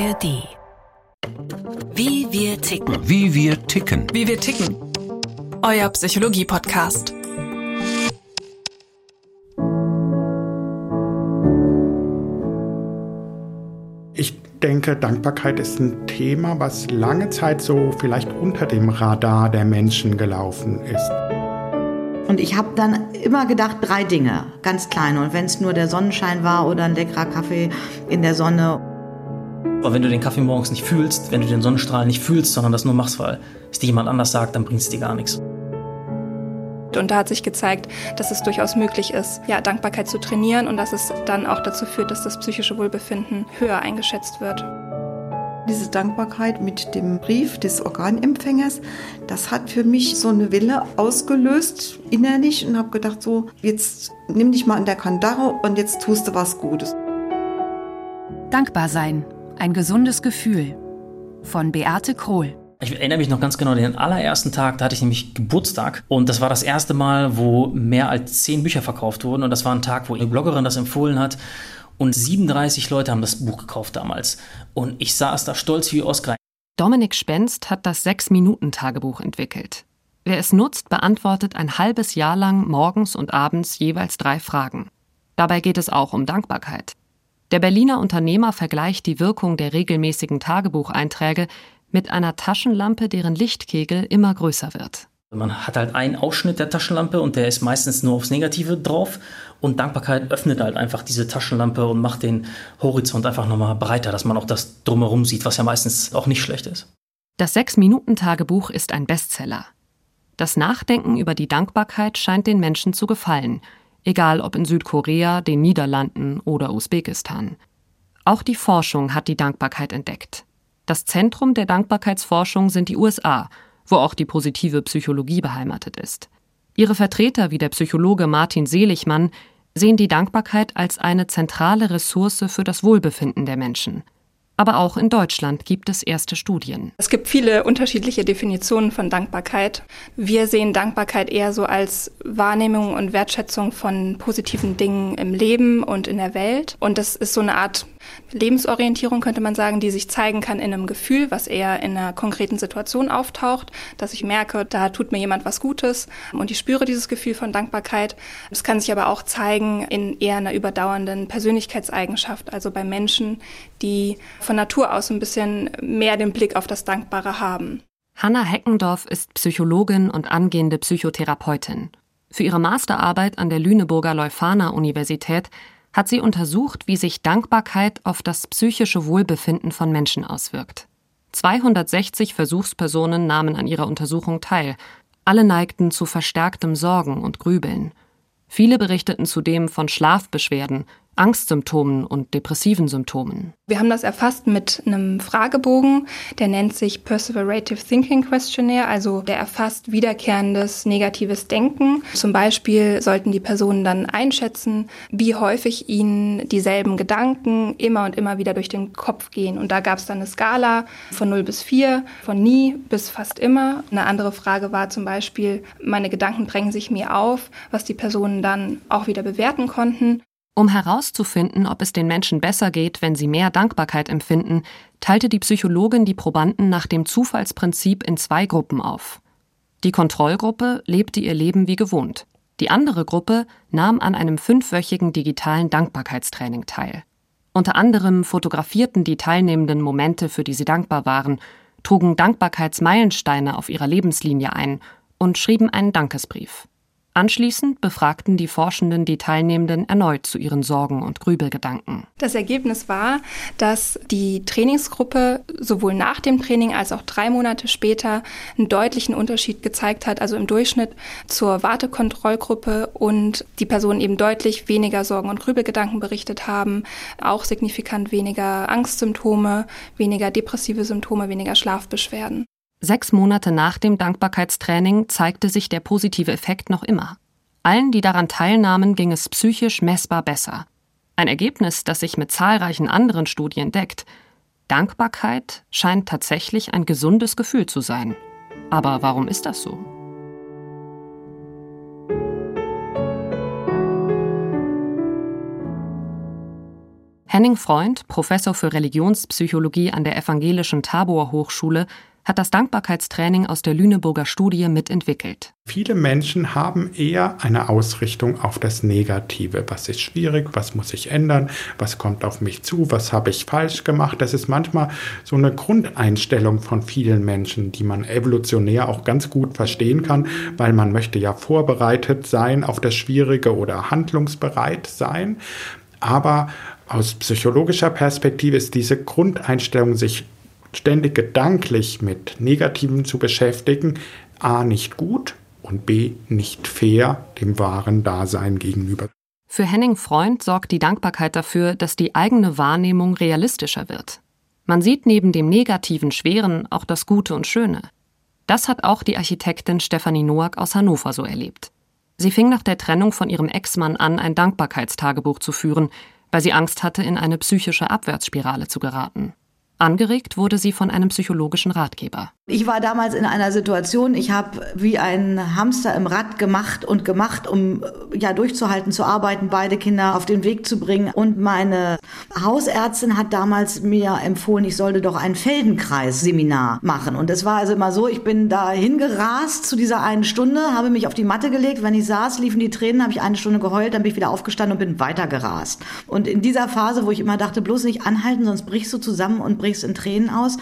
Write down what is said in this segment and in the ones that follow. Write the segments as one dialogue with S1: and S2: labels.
S1: ARD. Wie wir ticken.
S2: Wie wir ticken.
S3: Wie wir ticken. Euer Psychologie-Podcast.
S4: Ich denke, Dankbarkeit ist ein Thema, was lange Zeit so vielleicht unter dem Radar der Menschen gelaufen ist.
S5: Und ich habe dann immer gedacht, drei Dinge, ganz kleine. Und wenn es nur der Sonnenschein war oder ein leckerer Kaffee in der Sonne.
S6: Aber wenn du den Kaffee morgens nicht fühlst, wenn du den Sonnenstrahl nicht fühlst, sondern das nur machst, weil es dir jemand anders sagt, dann bringt es dir gar nichts.
S7: Und da hat sich gezeigt, dass es durchaus möglich ist, ja, Dankbarkeit zu trainieren und dass es dann auch dazu führt, dass das psychische Wohlbefinden höher eingeschätzt wird.
S8: Diese Dankbarkeit mit dem Brief des Organempfängers, das hat für mich so eine Welle ausgelöst innerlich und habe gedacht, so, jetzt nimm dich mal in der Kandare und jetzt tust du was Gutes.
S1: Dankbar sein. Ein gesundes Gefühl. Von Beate Krohl.
S6: Ich erinnere mich noch ganz genau, den allerersten Tag, da hatte ich nämlich Geburtstag und das war das erste Mal, wo mehr als zehn Bücher verkauft wurden und das war ein Tag, wo eine Bloggerin das empfohlen hat und 37 Leute haben das Buch gekauft damals und ich saß da stolz wie Oskar.
S1: Dominik Spenst hat das Sechs-Minuten-Tagebuch entwickelt. Wer es nutzt, beantwortet ein halbes Jahr lang morgens und abends jeweils drei Fragen. Dabei geht es auch um Dankbarkeit. Der Berliner Unternehmer vergleicht die Wirkung der regelmäßigen Tagebucheinträge mit einer Taschenlampe, deren Lichtkegel immer größer wird.
S6: Man hat halt einen Ausschnitt der Taschenlampe und der ist meistens nur aufs Negative drauf. Und Dankbarkeit öffnet halt einfach diese Taschenlampe und macht den Horizont einfach nochmal breiter, dass man auch das drumherum sieht, was ja meistens auch nicht schlecht ist.
S1: Das Sechs-Minuten-Tagebuch ist ein Bestseller. Das Nachdenken über die Dankbarkeit scheint den Menschen zu gefallen, egal ob in Südkorea, den Niederlanden oder Usbekistan. Auch die Forschung hat die Dankbarkeit entdeckt. Das Zentrum der Dankbarkeitsforschung sind die USA, wo auch die positive Psychologie beheimatet ist. Ihre Vertreter wie der Psychologe Martin Seligmann sehen die Dankbarkeit als eine zentrale Ressource für das Wohlbefinden der Menschen. Aber auch in Deutschland gibt es erste Studien.
S7: Es gibt viele unterschiedliche Definitionen von Dankbarkeit. Wir sehen Dankbarkeit eher so als Wahrnehmung und Wertschätzung von positiven Dingen im Leben und in der Welt. Und das ist so eine Art Lebensorientierung, könnte man sagen, die sich zeigen kann in einem Gefühl, was eher in einer konkreten Situation auftaucht, dass ich merke, da tut mir jemand was Gutes und ich spüre dieses Gefühl von Dankbarkeit. Es kann sich aber auch zeigen in eher einer überdauernden Persönlichkeitseigenschaft, also bei Menschen, die von Natur aus ein bisschen mehr den Blick auf das Dankbare haben.
S1: Hanna Heckendorf ist Psychologin und angehende Psychotherapeutin. Für ihre Masterarbeit an der Lüneburger Leuphana Universität hat sie untersucht, wie sich Dankbarkeit auf das psychische Wohlbefinden von Menschen auswirkt. 260 Versuchspersonen nahmen an ihrer Untersuchung teil. Alle neigten zu verstärktem Sorgen und Grübeln. Viele berichteten zudem von Schlafbeschwerden, Angstsymptomen und depressiven Symptomen.
S7: Wir haben das erfasst mit einem Fragebogen, der nennt sich Perseverative Thinking Questionnaire, also der erfasst wiederkehrendes negatives Denken. Zum Beispiel sollten die Personen dann einschätzen, wie häufig ihnen dieselben Gedanken immer und immer wieder durch den Kopf gehen. Und da gab es dann eine Skala von 0 bis 4, von nie bis fast immer. Eine andere Frage war zum Beispiel, meine Gedanken drängen sich mir auf, was die Personen dann auch wieder bewerten konnten.
S1: Um herauszufinden, ob es den Menschen besser geht, wenn sie mehr Dankbarkeit empfinden, teilte die Psychologin die Probanden nach dem Zufallsprinzip in zwei Gruppen auf. Die Kontrollgruppe lebte ihr Leben wie gewohnt. Die andere Gruppe nahm an einem fünfwöchigen digitalen Dankbarkeitstraining teil. Unter anderem fotografierten die Teilnehmenden Momente, für die sie dankbar waren, trugen Dankbarkeitsmeilensteine auf ihrer Lebenslinie ein und schrieben einen Dankesbrief. Anschließend befragten die Forschenden die Teilnehmenden erneut zu ihren Sorgen und Grübelgedanken.
S7: Das Ergebnis war, dass die Trainingsgruppe sowohl nach dem Training als auch drei Monate später einen deutlichen Unterschied gezeigt hat, also im Durchschnitt zur Wartekontrollgruppe und die Personen eben deutlich weniger Sorgen und Grübelgedanken berichtet haben, auch signifikant weniger Angstsymptome, weniger depressive Symptome, weniger Schlafbeschwerden.
S1: Sechs Monate nach dem Dankbarkeitstraining zeigte sich der positive Effekt noch immer. Allen, die daran teilnahmen, ging es psychisch messbar besser. Ein Ergebnis, das sich mit zahlreichen anderen Studien deckt. Dankbarkeit scheint tatsächlich ein gesundes Gefühl zu sein. Aber warum ist das so? Henning Freund, Professor für Religionspsychologie an der Evangelischen Tabor Hochschule, hat das Dankbarkeitstraining aus der Lüneburger Studie mitentwickelt.
S4: Viele Menschen haben eher eine Ausrichtung auf das Negative. Was ist schwierig? Was muss ich ändern? Was kommt auf mich zu? Was habe ich falsch gemacht? Das ist manchmal so eine Grundeinstellung von vielen Menschen, die man evolutionär auch ganz gut verstehen kann, weil man möchte ja vorbereitet sein auf das Schwierige oder handlungsbereit sein. Aber aus psychologischer Perspektive ist diese Grundeinstellung, sich ständig gedanklich mit Negativen zu beschäftigen, a nicht gut und b nicht fair dem wahren Dasein gegenüber.
S1: Für Henning Freund sorgt die Dankbarkeit dafür, dass die eigene Wahrnehmung realistischer wird. Man sieht neben dem negativen Schweren auch das Gute und Schöne. Das hat auch die Architektin Stefanie Noack aus Hannover so erlebt. Sie fing nach der Trennung von ihrem Ex-Mann an, ein Dankbarkeitstagebuch zu führen, weil sie Angst hatte, in eine psychische Abwärtsspirale zu geraten. Angeregt wurde sie von einem psychologischen Ratgeber.
S5: Ich war damals in einer Situation, ich habe wie ein Hamster im Rad gemacht und gemacht, um ja durchzuhalten, zu arbeiten, beide Kinder auf den Weg zu bringen. Und meine Hausärztin hat damals mir empfohlen, ich sollte doch ein Feldenkreis-Seminar machen. Und es war also immer so, ich bin da hingerast zu dieser einen Stunde, habe mich auf die Matte gelegt. Wenn ich saß, liefen die Tränen, habe ich eine Stunde geheult, dann bin ich wieder aufgestanden und bin weitergerast. Und in dieser Phase, wo ich immer dachte, bloß nicht anhalten, sonst brichst du zusammen und brichst brichst in Tränen aus,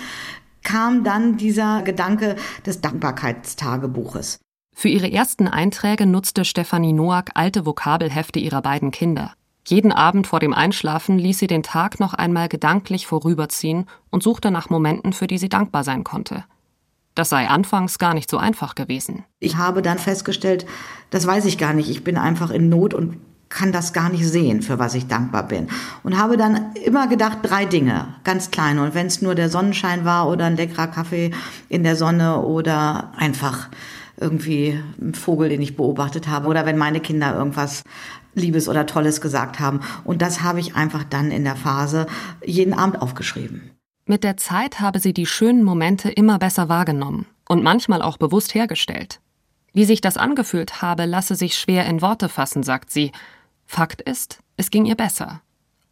S5: kam dann dieser Gedanke des Dankbarkeitstagebuches.
S1: Für ihre ersten Einträge nutzte Stefanie Noack alte Vokabelhefte ihrer beiden Kinder. Jeden Abend vor dem Einschlafen ließ sie den Tag noch einmal gedanklich vorüberziehen und suchte nach Momenten, für die sie dankbar sein konnte. Das sei anfangs gar nicht so einfach gewesen.
S5: Ich habe dann festgestellt, das weiß ich gar nicht, ich bin einfach in Not und kann das gar nicht sehen, für was ich dankbar bin. Und habe dann immer gedacht, drei Dinge, ganz kleine. Und wenn es nur der Sonnenschein war oder ein leckerer Kaffee in der Sonne oder einfach irgendwie ein Vogel, den ich beobachtet habe oder wenn meine Kinder irgendwas Liebes oder Tolles gesagt haben. Und das habe ich einfach dann in der Phase jeden Abend aufgeschrieben.
S1: Mit der Zeit habe sie die schönen Momente immer besser wahrgenommen und manchmal auch bewusst hergestellt. Wie sich das angefühlt habe, lasse sich schwer in Worte fassen, sagt sie, Fakt ist, es ging ihr besser.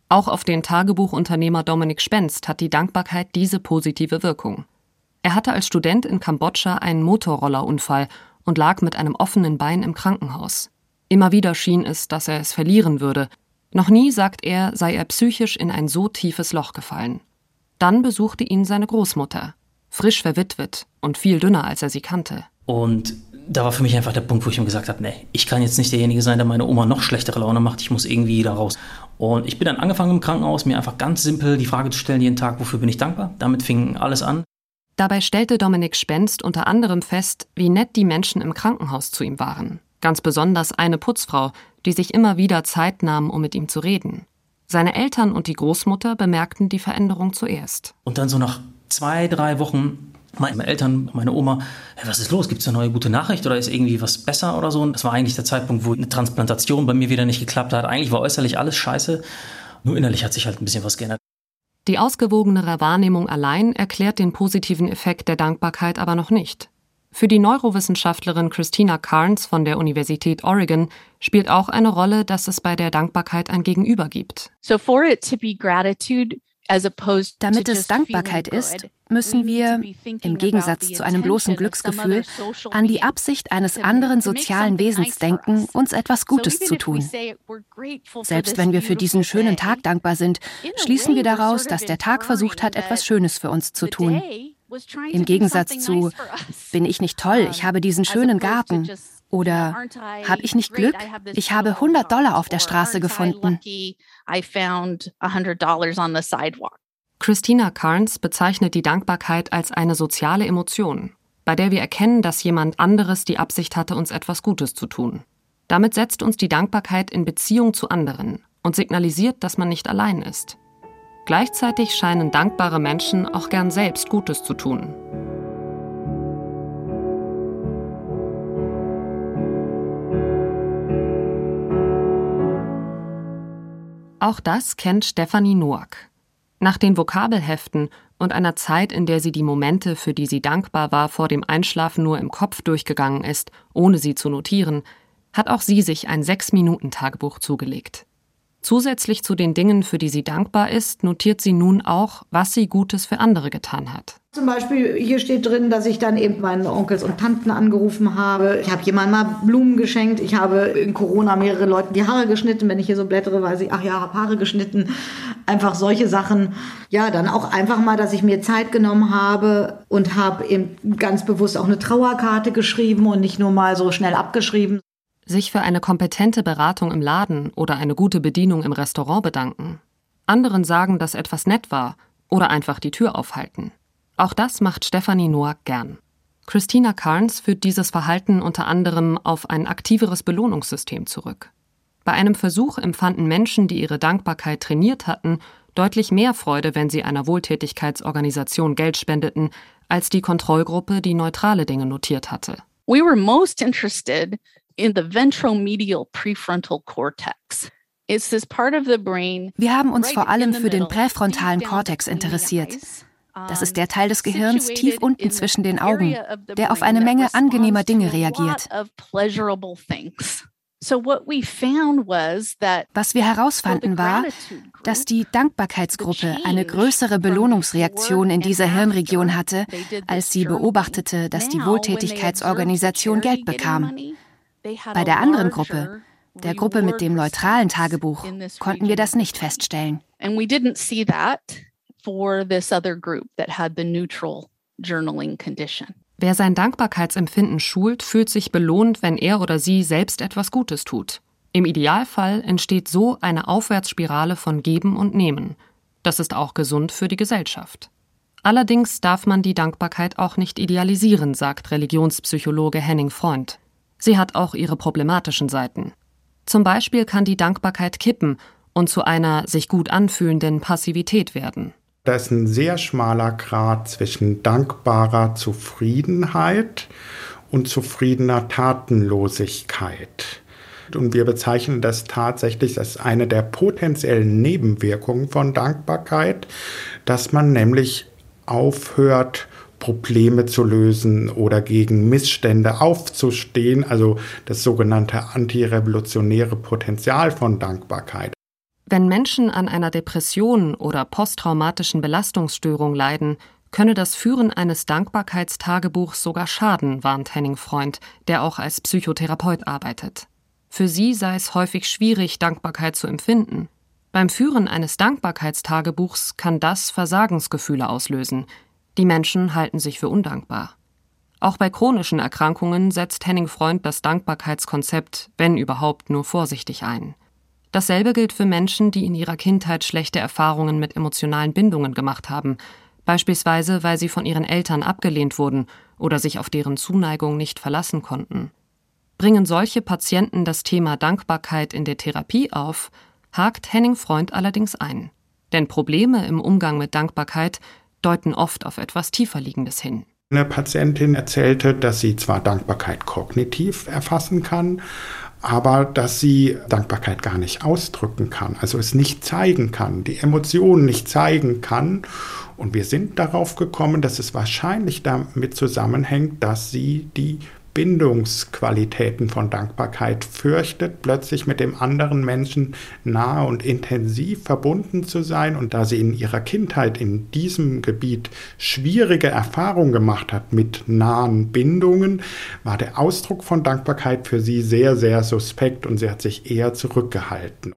S1: Auch auf den Tagebuchunternehmer Dominik Spenst hat die Dankbarkeit diese positive Wirkung. Er hatte als Student in Kambodscha einen Motorrollerunfall und lag mit einem offenen Bein im Krankenhaus. Immer wieder schien es, dass er es verlieren würde. Noch nie, sagt er, sei er psychisch in ein so tiefes Loch gefallen. Dann besuchte ihn seine Großmutter, frisch verwitwet und viel dünner, als er sie kannte.
S6: Und da war für mich einfach der Punkt, wo ich mir gesagt habe, nee, ich kann jetzt nicht derjenige sein, der meine Oma noch schlechtere Laune macht, ich muss irgendwie da raus. Und ich bin dann angefangen im Krankenhaus, mir einfach ganz simpel die Frage zu stellen jeden Tag, wofür bin ich dankbar? Damit fing alles an.
S1: Dabei stellte Dominik Spenst unter anderem fest, wie nett die Menschen im Krankenhaus zu ihm waren. Ganz besonders eine Putzfrau, die sich immer wieder Zeit nahm, um mit ihm zu reden. Seine Eltern und die Großmutter bemerkten die Veränderung zuerst.
S6: Und dann so nach zwei, drei Wochen meine Eltern, meine Oma, hey, was ist los? Gibt es eine neue gute Nachricht oder ist irgendwie was besser oder so? Und das war eigentlich der Zeitpunkt, wo eine Transplantation bei mir wieder nicht geklappt hat. Eigentlich war äußerlich alles scheiße, nur innerlich hat sich halt ein bisschen was geändert.
S1: Die ausgewogenere Wahrnehmung allein erklärt den positiven Effekt der Dankbarkeit aber noch nicht. Für die Neurowissenschaftlerin Christina Carnes von der Universität Oregon spielt auch eine Rolle, dass es bei der Dankbarkeit ein Gegenüber gibt.
S2: So for it to be gratitude
S9: damit es Dankbarkeit ist, müssen wir, im Gegensatz zu einem bloßen Glücksgefühl, an die Absicht eines anderen sozialen Wesens denken, uns etwas Gutes zu tun. Selbst wenn wir für diesen schönen Tag dankbar sind, schließen wir daraus, dass der Tag versucht hat, etwas Schönes für uns zu tun. Im Gegensatz zu, bin ich nicht toll, ich habe diesen schönen Garten. Oder habe ich nicht Glück? Ich habe 100 Dollar auf der Straße gefunden.
S1: Christina Carnes bezeichnet die Dankbarkeit als eine soziale Emotion, bei der wir erkennen, dass jemand anderes die Absicht hatte, uns etwas Gutes zu tun. Damit setzt uns die Dankbarkeit in Beziehung zu anderen und signalisiert, dass man nicht allein ist. Gleichzeitig scheinen dankbare Menschen auch gern selbst Gutes zu tun. Auch das kennt Stefanie Noack. Nach den Vokabelheften und einer Zeit, in der sie die Momente, für die sie dankbar war, vor dem Einschlafen nur im Kopf durchgegangen ist, ohne sie zu notieren, hat auch sie sich ein Sechs-Minuten-Tagebuch zugelegt. Zusätzlich zu den Dingen, für die sie dankbar ist, notiert sie nun auch, was sie Gutes für andere getan hat.
S5: Zum Beispiel hier steht drin, dass ich dann eben meinen Onkels und Tanten angerufen habe. Ich habe jemandem mal Blumen geschenkt. Ich habe in Corona mehrere Leuten die Haare geschnitten. Wenn ich hier so blättere, weiß ich, ach ja, habe Haare geschnitten. Einfach solche Sachen. Ja, dann auch einfach mal, dass ich mir Zeit genommen habe und habe eben ganz bewusst auch eine Trauerkarte geschrieben und nicht nur mal so schnell abgeschrieben.
S1: Sich für eine kompetente Beratung im Laden oder eine gute Bedienung im Restaurant bedanken. Anderen sagen, dass etwas nett war oder einfach die Tür aufhalten. Auch das macht Stephanie Noack gern. Christina Carnes führt dieses Verhalten unter anderem auf ein aktiveres Belohnungssystem zurück. Bei einem Versuch empfanden Menschen, die ihre Dankbarkeit trainiert hatten, deutlich mehr Freude, wenn sie einer Wohltätigkeitsorganisation Geld spendeten, als die Kontrollgruppe, die neutrale Dinge notiert hatte.
S2: We were most interested in the ventromedial prefrontal cortex.
S9: Wir haben uns vor allem für den präfrontalen Kortex interessiert. Das ist der Teil des Gehirns tief unten zwischen den Augen, der auf eine Menge angenehmer Dinge reagiert. Was wir herausfanden war, dass die Dankbarkeitsgruppe eine größere Belohnungsreaktion in dieser Hirnregion hatte, als sie beobachtete, dass die Wohltätigkeitsorganisation Geld bekam. Bei der anderen Gruppe, der Gruppe mit dem neutralen Tagebuch, konnten wir das nicht feststellen
S2: for this other group that had the neutral journaling condition.
S1: Wer sein Dankbarkeitsempfinden schult, fühlt sich belohnt, wenn er oder sie selbst etwas Gutes tut. Im Idealfall entsteht so eine Aufwärtsspirale von Geben und Nehmen. Das ist auch gesund für die Gesellschaft. Allerdings darf man die Dankbarkeit auch nicht idealisieren, sagt Religionspsychologe Henning Freund. Sie hat auch ihre problematischen Seiten. Zum Beispiel kann die Dankbarkeit kippen und zu einer sich gut anfühlenden Passivität werden.
S4: Da ist ein sehr schmaler Grad zwischen dankbarer Zufriedenheit und zufriedener Tatenlosigkeit. Und wir bezeichnen das tatsächlich als eine der potenziellen Nebenwirkungen von Dankbarkeit, dass man nämlich aufhört, Probleme zu lösen oder gegen Missstände aufzustehen, also das sogenannte antirevolutionäre Potenzial von Dankbarkeit.
S1: Wenn Menschen an einer Depression oder posttraumatischen Belastungsstörung leiden, könne das Führen eines Dankbarkeitstagebuchs sogar schaden, warnt Henning Freund, der auch als Psychotherapeut arbeitet. Für sie sei es häufig schwierig, Dankbarkeit zu empfinden. Beim Führen eines Dankbarkeitstagebuchs kann das Versagensgefühle auslösen. Die Menschen halten sich für undankbar. Auch bei chronischen Erkrankungen setzt Henning Freund das Dankbarkeitskonzept, wenn überhaupt, nur vorsichtig ein. Dasselbe gilt für Menschen, die in ihrer Kindheit schlechte Erfahrungen mit emotionalen Bindungen gemacht haben, beispielsweise weil sie von ihren Eltern abgelehnt wurden oder sich auf deren Zuneigung nicht verlassen konnten. Bringen solche Patienten das Thema Dankbarkeit in der Therapie auf, hakt Henning Freund allerdings ein. Denn Probleme im Umgang mit Dankbarkeit deuten oft auf etwas Tieferliegendes hin.
S4: Eine Patientin erzählte, dass sie zwar Dankbarkeit kognitiv erfassen kann, aber dass sie Dankbarkeit gar nicht ausdrücken kann, also es nicht zeigen kann, die Emotionen nicht zeigen kann. Und wir sind darauf gekommen, dass es wahrscheinlich damit zusammenhängt, dass sie die Bindungsqualitäten von Dankbarkeit fürchtet, plötzlich mit dem anderen Menschen nah und intensiv verbunden zu sein. Und da sie in ihrer Kindheit in diesem Gebiet schwierige Erfahrungen gemacht hat mit nahen Bindungen, war der Ausdruck von Dankbarkeit für sie sehr, sehr suspekt und sie hat sich eher zurückgehalten.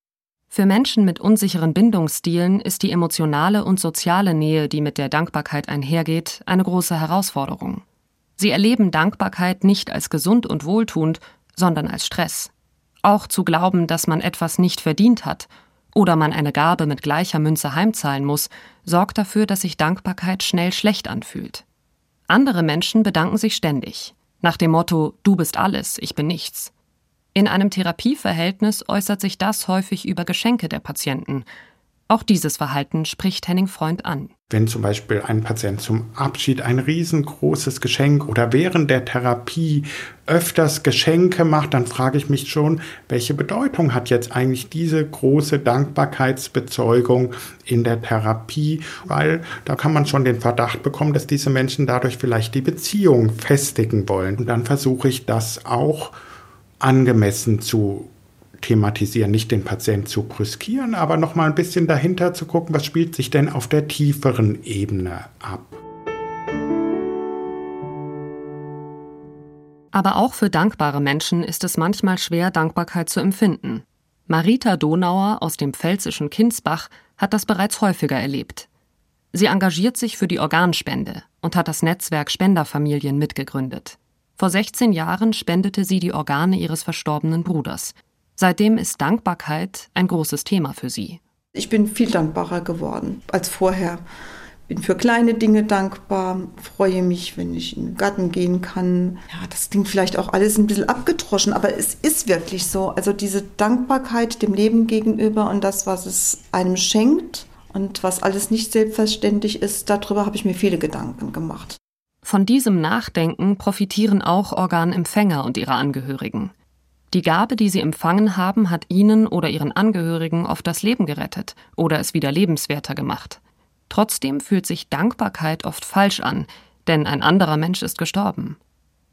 S1: Für Menschen mit unsicheren Bindungsstilen ist die emotionale und soziale Nähe, die mit der Dankbarkeit einhergeht, eine große Herausforderung. Sie erleben Dankbarkeit nicht als gesund und wohltuend, sondern als Stress. Auch zu glauben, dass man etwas nicht verdient hat oder man eine Gabe mit gleicher Münze heimzahlen muss, sorgt dafür, dass sich Dankbarkeit schnell schlecht anfühlt. Andere Menschen bedanken sich ständig, nach dem Motto Du bist alles, ich bin nichts. In einem Therapieverhältnis äußert sich das häufig über Geschenke der Patienten, auch dieses Verhalten spricht Henning Freund an.
S4: Wenn zum Beispiel ein Patient zum Abschied ein riesengroßes Geschenk oder während der Therapie öfters Geschenke macht, dann frage ich mich schon, welche Bedeutung hat jetzt eigentlich diese große Dankbarkeitsbezeugung in der Therapie, weil da kann man schon den Verdacht bekommen, dass diese Menschen dadurch vielleicht die Beziehung festigen wollen. Und dann versuche ich das auch angemessen zu thematisieren, nicht den Patienten zu brüskieren, aber noch mal ein bisschen dahinter zu gucken, was spielt sich denn auf der tieferen Ebene ab.
S1: Aber auch für dankbare Menschen ist es manchmal schwer, Dankbarkeit zu empfinden. Marita Donauer aus dem pfälzischen Kinsbach hat das bereits häufiger erlebt. Sie engagiert sich für die Organspende und hat das Netzwerk Spenderfamilien mitgegründet. Vor 16 Jahren spendete sie die Organe ihres verstorbenen Bruders. Seitdem ist Dankbarkeit ein großes Thema für sie.
S8: Ich bin viel dankbarer geworden als vorher. Bin für kleine Dinge dankbar, freue mich, wenn ich in den Garten gehen kann. Ja, das klingt vielleicht auch alles ein bisschen abgedroschen, aber es ist wirklich so. Also diese Dankbarkeit dem Leben gegenüber und das, was es einem schenkt und was alles nicht selbstverständlich ist, darüber habe ich mir viele Gedanken gemacht.
S1: Von diesem Nachdenken profitieren auch Organempfänger und ihre Angehörigen. Die Gabe, die sie empfangen haben, hat ihnen oder ihren Angehörigen oft das Leben gerettet oder es wieder lebenswerter gemacht. Trotzdem fühlt sich Dankbarkeit oft falsch an, denn ein anderer Mensch ist gestorben.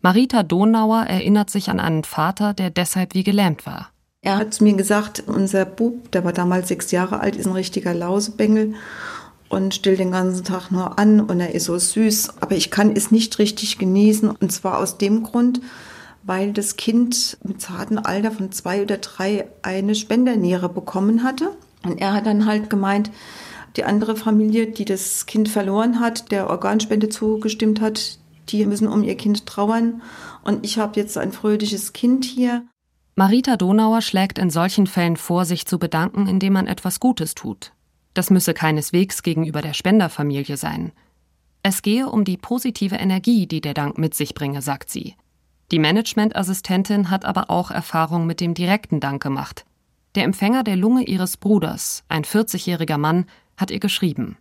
S1: Marita Donauer erinnert sich an einen Vater, der deshalb wie gelähmt war.
S8: Er hat zu mir gesagt, unser Bub, der war damals sechs Jahre alt, ist ein richtiger Lausebengel und stillt den ganzen Tag nur an und er ist so süß, aber ich kann es nicht richtig genießen und zwar aus dem Grund, weil das Kind mit zartem Alter von zwei oder drei eine Spenderniere bekommen hatte. Und er hat dann halt gemeint, die andere Familie, die das Kind verloren hat, der Organspende zugestimmt hat, die müssen um ihr Kind trauern. Und ich habe jetzt ein fröhliches Kind hier.
S1: Marita Donauer schlägt in solchen Fällen vor, sich zu bedanken, indem man etwas Gutes tut. Das müsse keineswegs gegenüber der Spenderfamilie sein. Es gehe um die positive Energie, die der Dank mit sich bringe, sagt sie. Die Managementassistentin hat aber auch Erfahrung mit dem direkten Dank gemacht. Der Empfänger der Lunge ihres Bruders, ein 40-jähriger Mann, hat ihr geschrieben.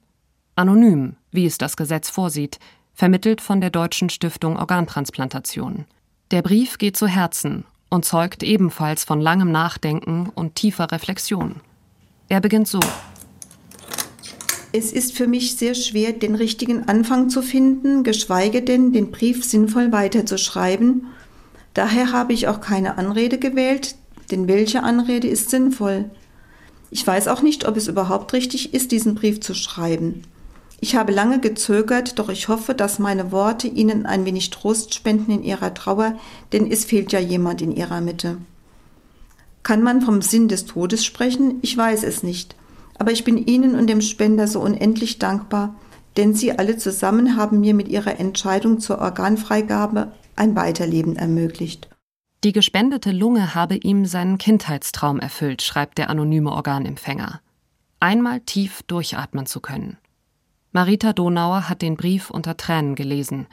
S1: Anonym, wie es das Gesetz vorsieht, vermittelt von der Deutschen Stiftung Organtransplantation. Der Brief geht zu Herzen und zeugt ebenfalls von langem Nachdenken und tiefer Reflexion. Er beginnt so.
S8: Es ist für mich sehr schwer, den richtigen Anfang zu finden, geschweige denn, den Brief sinnvoll weiterzuschreiben. Daher habe ich auch keine Anrede gewählt, denn welche Anrede ist sinnvoll? Ich weiß auch nicht, ob es überhaupt richtig ist, diesen Brief zu schreiben. Ich habe lange gezögert, doch ich hoffe, dass meine Worte Ihnen ein wenig Trost spenden in Ihrer Trauer, denn es fehlt ja jemand in Ihrer Mitte. Kann man vom Sinn des Todes sprechen? Ich weiß es nicht. Aber ich bin Ihnen und dem Spender so unendlich dankbar, denn Sie alle zusammen haben mir mit Ihrer Entscheidung zur Organfreigabe ein Weiterleben ermöglicht.
S1: Die gespendete Lunge habe ihm seinen Kindheitstraum erfüllt, schreibt der anonyme Organempfänger. Einmal tief durchatmen zu können. Marita Donauer hat den Brief unter Tränen gelesen.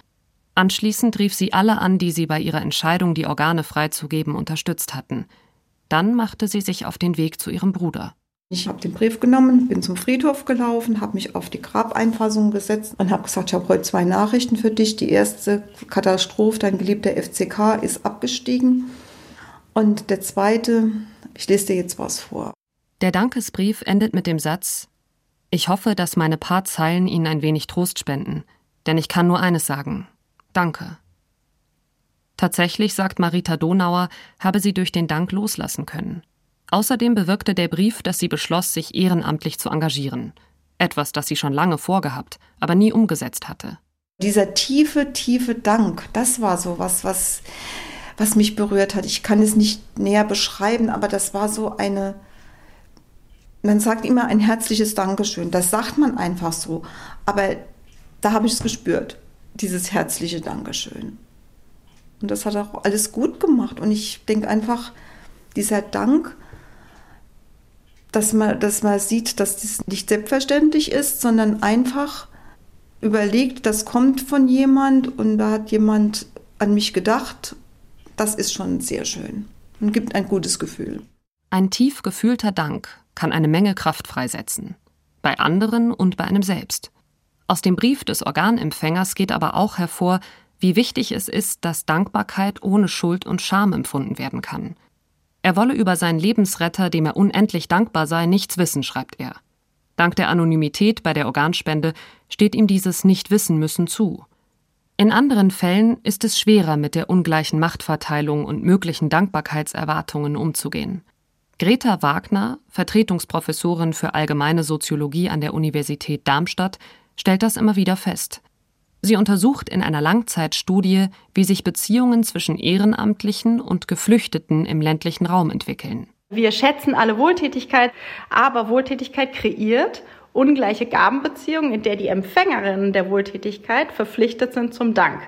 S1: Anschließend rief sie alle an, die sie bei ihrer Entscheidung, die Organe freizugeben, unterstützt hatten. Dann machte sie sich auf den Weg zu ihrem Bruder.
S8: Ich habe den Brief genommen, bin zum Friedhof gelaufen, habe mich auf die Grabeinfassung gesetzt und habe gesagt, ich habe heute zwei Nachrichten für dich. Die erste Katastrophe, dein geliebter FCK ist abgestiegen. Und der zweite, ich lese dir jetzt was vor.
S1: Der Dankesbrief endet mit dem Satz, ich hoffe, dass meine paar Zeilen Ihnen ein wenig Trost spenden, denn ich kann nur eines sagen. Danke. Tatsächlich, sagt Marita Donauer, habe sie durch den Dank loslassen können. Außerdem bewirkte der Brief, dass sie beschloss, sich ehrenamtlich zu engagieren. Etwas, das sie schon lange vorgehabt, aber nie umgesetzt hatte.
S8: Dieser tiefe, tiefe Dank, das war so was, was, was mich berührt hat. Ich kann es nicht näher beschreiben, aber das war so eine, man sagt immer ein herzliches Dankeschön. Das sagt man einfach so. Aber da habe ich es gespürt, dieses herzliche Dankeschön. Und das hat auch alles gut gemacht. Und ich denke einfach, dieser Dank, dass man, dass man sieht, dass das nicht selbstverständlich ist, sondern einfach überlegt, das kommt von jemand und da hat jemand an mich gedacht. Das ist schon sehr schön und gibt ein gutes Gefühl.
S1: Ein tief gefühlter Dank kann eine Menge Kraft freisetzen. Bei anderen und bei einem selbst. Aus dem Brief des Organempfängers geht aber auch hervor, wie wichtig es ist, dass Dankbarkeit ohne Schuld und Scham empfunden werden kann. Er wolle über seinen Lebensretter, dem er unendlich dankbar sei, nichts wissen, schreibt er. Dank der Anonymität bei der Organspende steht ihm dieses Nichtwissen müssen zu. In anderen Fällen ist es schwerer, mit der ungleichen Machtverteilung und möglichen Dankbarkeitserwartungen umzugehen. Greta Wagner, Vertretungsprofessorin für allgemeine Soziologie an der Universität Darmstadt, stellt das immer wieder fest. Sie untersucht in einer Langzeitstudie, wie sich Beziehungen zwischen Ehrenamtlichen und Geflüchteten im ländlichen Raum entwickeln.
S10: Wir schätzen alle Wohltätigkeit, aber Wohltätigkeit kreiert ungleiche Gabenbeziehungen, in der die Empfängerinnen der Wohltätigkeit verpflichtet sind zum Dank.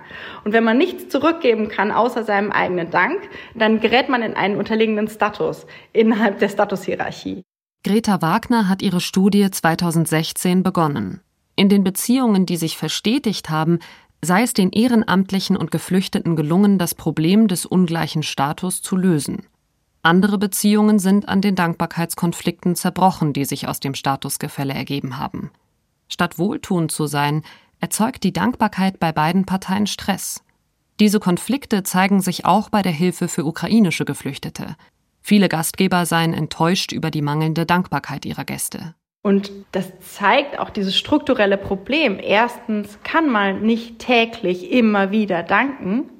S10: Und wenn man nichts zurückgeben kann außer seinem eigenen Dank, dann gerät man in einen unterliegenden Status innerhalb der Statushierarchie.
S1: Greta Wagner hat ihre Studie 2016 begonnen. In den Beziehungen, die sich verstetigt haben, sei es den Ehrenamtlichen und Geflüchteten gelungen, das Problem des ungleichen Status zu lösen. Andere Beziehungen sind an den Dankbarkeitskonflikten zerbrochen, die sich aus dem Statusgefälle ergeben haben. Statt wohltuend zu sein, erzeugt die Dankbarkeit bei beiden Parteien Stress. Diese Konflikte zeigen sich auch bei der Hilfe für ukrainische Geflüchtete. Viele Gastgeber seien enttäuscht über die mangelnde Dankbarkeit ihrer Gäste.
S10: Und das zeigt auch dieses strukturelle Problem. Erstens kann man nicht täglich immer wieder danken.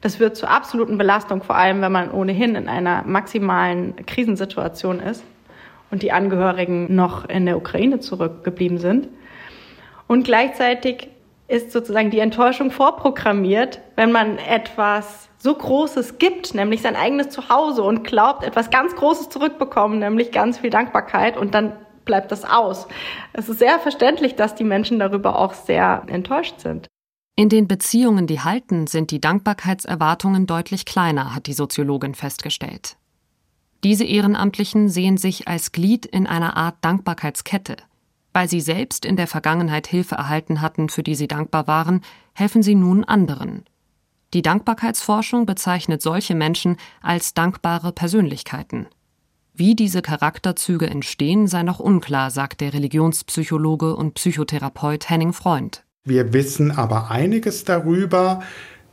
S10: Das wird zur absoluten Belastung, vor allem wenn man ohnehin in einer maximalen Krisensituation ist und die Angehörigen noch in der Ukraine zurückgeblieben sind. Und gleichzeitig ist sozusagen die Enttäuschung vorprogrammiert, wenn man etwas so Großes gibt, nämlich sein eigenes Zuhause und glaubt, etwas ganz Großes zurückbekommen, nämlich ganz viel Dankbarkeit und dann bleibt das aus. Es ist sehr verständlich, dass die Menschen darüber auch sehr enttäuscht sind.
S1: In den Beziehungen, die halten, sind die Dankbarkeitserwartungen deutlich kleiner, hat die Soziologin festgestellt. Diese Ehrenamtlichen sehen sich als Glied in einer Art Dankbarkeitskette. Weil sie selbst in der Vergangenheit Hilfe erhalten hatten, für die sie dankbar waren, helfen sie nun anderen. Die Dankbarkeitsforschung bezeichnet solche Menschen als dankbare Persönlichkeiten. Wie diese Charakterzüge entstehen, sei noch unklar, sagt der Religionspsychologe und Psychotherapeut Henning Freund.
S4: Wir wissen aber einiges darüber,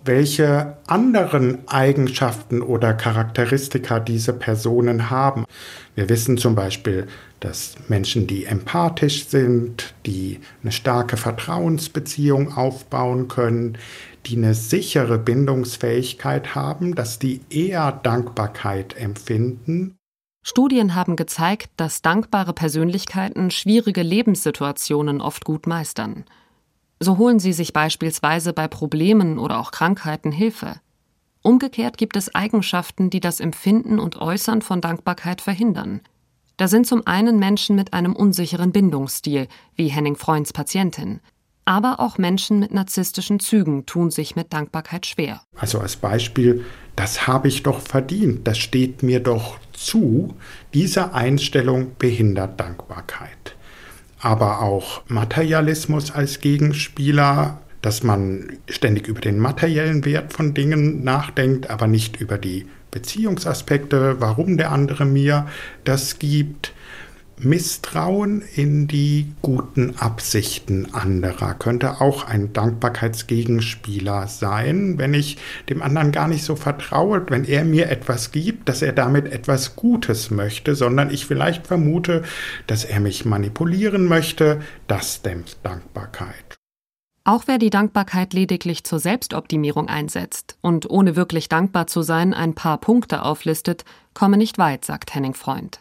S4: welche anderen Eigenschaften oder Charakteristika diese Personen haben. Wir wissen zum Beispiel, dass Menschen, die empathisch sind, die eine starke Vertrauensbeziehung aufbauen können, die eine sichere Bindungsfähigkeit haben, dass die eher Dankbarkeit empfinden.
S1: Studien haben gezeigt, dass dankbare Persönlichkeiten schwierige Lebenssituationen oft gut meistern. So holen sie sich beispielsweise bei Problemen oder auch Krankheiten Hilfe. Umgekehrt gibt es Eigenschaften, die das Empfinden und Äußern von Dankbarkeit verhindern. Da sind zum einen Menschen mit einem unsicheren Bindungsstil, wie Henning Freunds Patientin. Aber auch Menschen mit narzisstischen Zügen tun sich mit Dankbarkeit schwer.
S4: Also als Beispiel, das habe ich doch verdient, das steht mir doch zu. Diese Einstellung behindert Dankbarkeit aber auch Materialismus als Gegenspieler, dass man ständig über den materiellen Wert von Dingen nachdenkt, aber nicht über die Beziehungsaspekte, warum der andere mir das gibt. Misstrauen in die guten Absichten anderer könnte auch ein Dankbarkeitsgegenspieler sein, wenn ich dem anderen gar nicht so vertraue, wenn er mir etwas gibt, dass er damit etwas Gutes möchte, sondern ich vielleicht vermute, dass er mich manipulieren möchte, das dämpft Dankbarkeit.
S1: Auch wer die Dankbarkeit lediglich zur Selbstoptimierung einsetzt und ohne wirklich dankbar zu sein ein paar Punkte auflistet, komme nicht weit, sagt Henning Freund.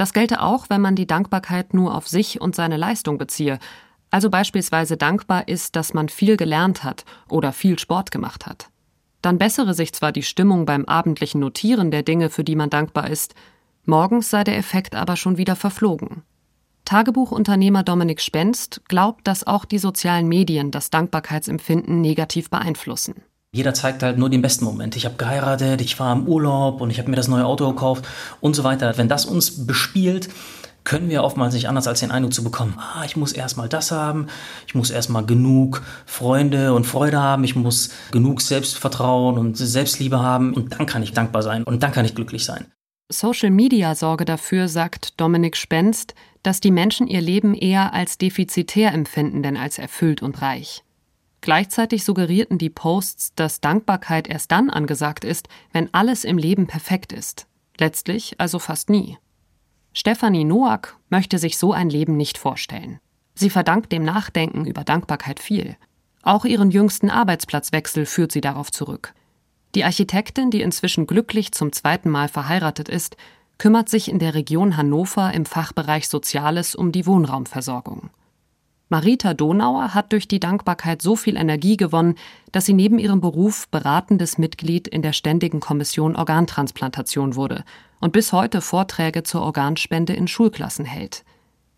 S1: Das gelte auch, wenn man die Dankbarkeit nur auf sich und seine Leistung beziehe, also beispielsweise dankbar ist, dass man viel gelernt hat oder viel Sport gemacht hat. Dann bessere sich zwar die Stimmung beim abendlichen Notieren der Dinge, für die man dankbar ist, morgens sei der Effekt aber schon wieder verflogen. Tagebuchunternehmer Dominik Spenst glaubt, dass auch die sozialen Medien das Dankbarkeitsempfinden negativ beeinflussen.
S6: Jeder zeigt halt nur den besten Moment. Ich habe geheiratet, ich war im Urlaub und ich habe mir das neue Auto gekauft und so weiter. Wenn das uns bespielt, können wir oftmals nicht anders als den Eindruck zu bekommen, ah, ich muss erstmal das haben, ich muss erstmal genug Freunde und Freude haben, ich muss genug Selbstvertrauen und Selbstliebe haben und dann kann ich dankbar sein und dann kann ich glücklich sein.
S1: Social Media sorge dafür, sagt Dominik Spenst, dass die Menschen ihr Leben eher als defizitär empfinden, denn als erfüllt und reich. Gleichzeitig suggerierten die Posts, dass Dankbarkeit erst dann angesagt ist, wenn alles im Leben perfekt ist. Letztlich also fast nie. Stefanie Noack möchte sich so ein Leben nicht vorstellen. Sie verdankt dem Nachdenken über Dankbarkeit viel. Auch ihren jüngsten Arbeitsplatzwechsel führt sie darauf zurück. Die Architektin, die inzwischen glücklich zum zweiten Mal verheiratet ist, kümmert sich in der Region Hannover im Fachbereich Soziales um die Wohnraumversorgung. Marita Donauer hat durch die Dankbarkeit so viel Energie gewonnen, dass sie neben ihrem Beruf beratendes Mitglied in der Ständigen Kommission Organtransplantation wurde und bis heute Vorträge zur Organspende in Schulklassen hält.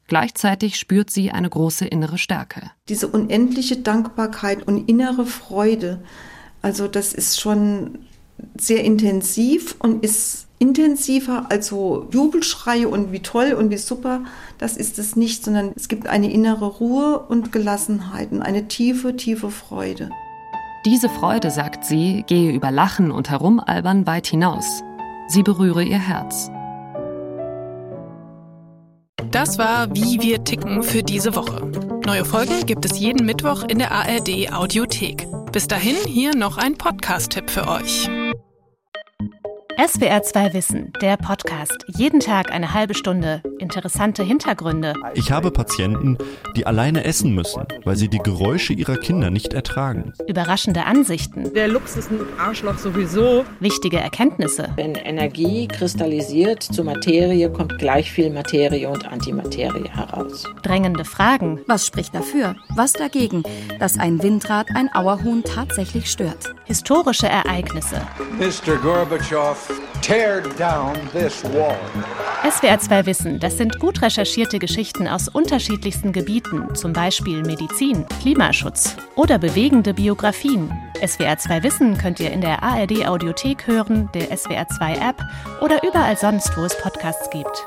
S1: Gleichzeitig spürt sie eine große innere Stärke.
S8: Diese unendliche Dankbarkeit und innere Freude, also das ist schon sehr intensiv und ist intensiver als so Jubelschreie und wie toll und wie super, das ist es nicht, sondern es gibt eine innere Ruhe und Gelassenheit und eine tiefe, tiefe Freude.
S1: Diese Freude, sagt sie, gehe über Lachen und Herumalbern weit hinaus. Sie berühre ihr Herz.
S3: Das war Wie wir ticken für diese Woche. Neue Folgen gibt es jeden Mittwoch in der ARD Audiothek. Bis dahin hier noch ein Podcast-Tipp für euch.
S11: SWR 2 Wissen, der Podcast. Jeden Tag eine halbe Stunde. Interessante Hintergründe.
S12: Ich habe Patienten, die alleine essen müssen, weil sie die Geräusche ihrer Kinder nicht ertragen.
S11: Überraschende Ansichten.
S10: Der Lux ist ein Arschloch sowieso.
S11: Wichtige Erkenntnisse.
S13: Wenn Energie kristallisiert zur Materie, kommt gleich viel Materie und Antimaterie heraus.
S11: Drängende Fragen.
S14: Was spricht dafür? Was dagegen, dass ein Windrad ein Auerhuhn tatsächlich stört?
S11: Historische Ereignisse.
S15: Mr. Gorbatschow Tear down this wall.
S11: SWR 2 Wissen, das sind gut recherchierte Geschichten aus unterschiedlichsten Gebieten, zum Beispiel Medizin, Klimaschutz oder bewegende Biografien. SWR 2 Wissen könnt ihr in der ARD Audiothek hören, der SWR 2 App oder überall sonst, wo es Podcasts gibt.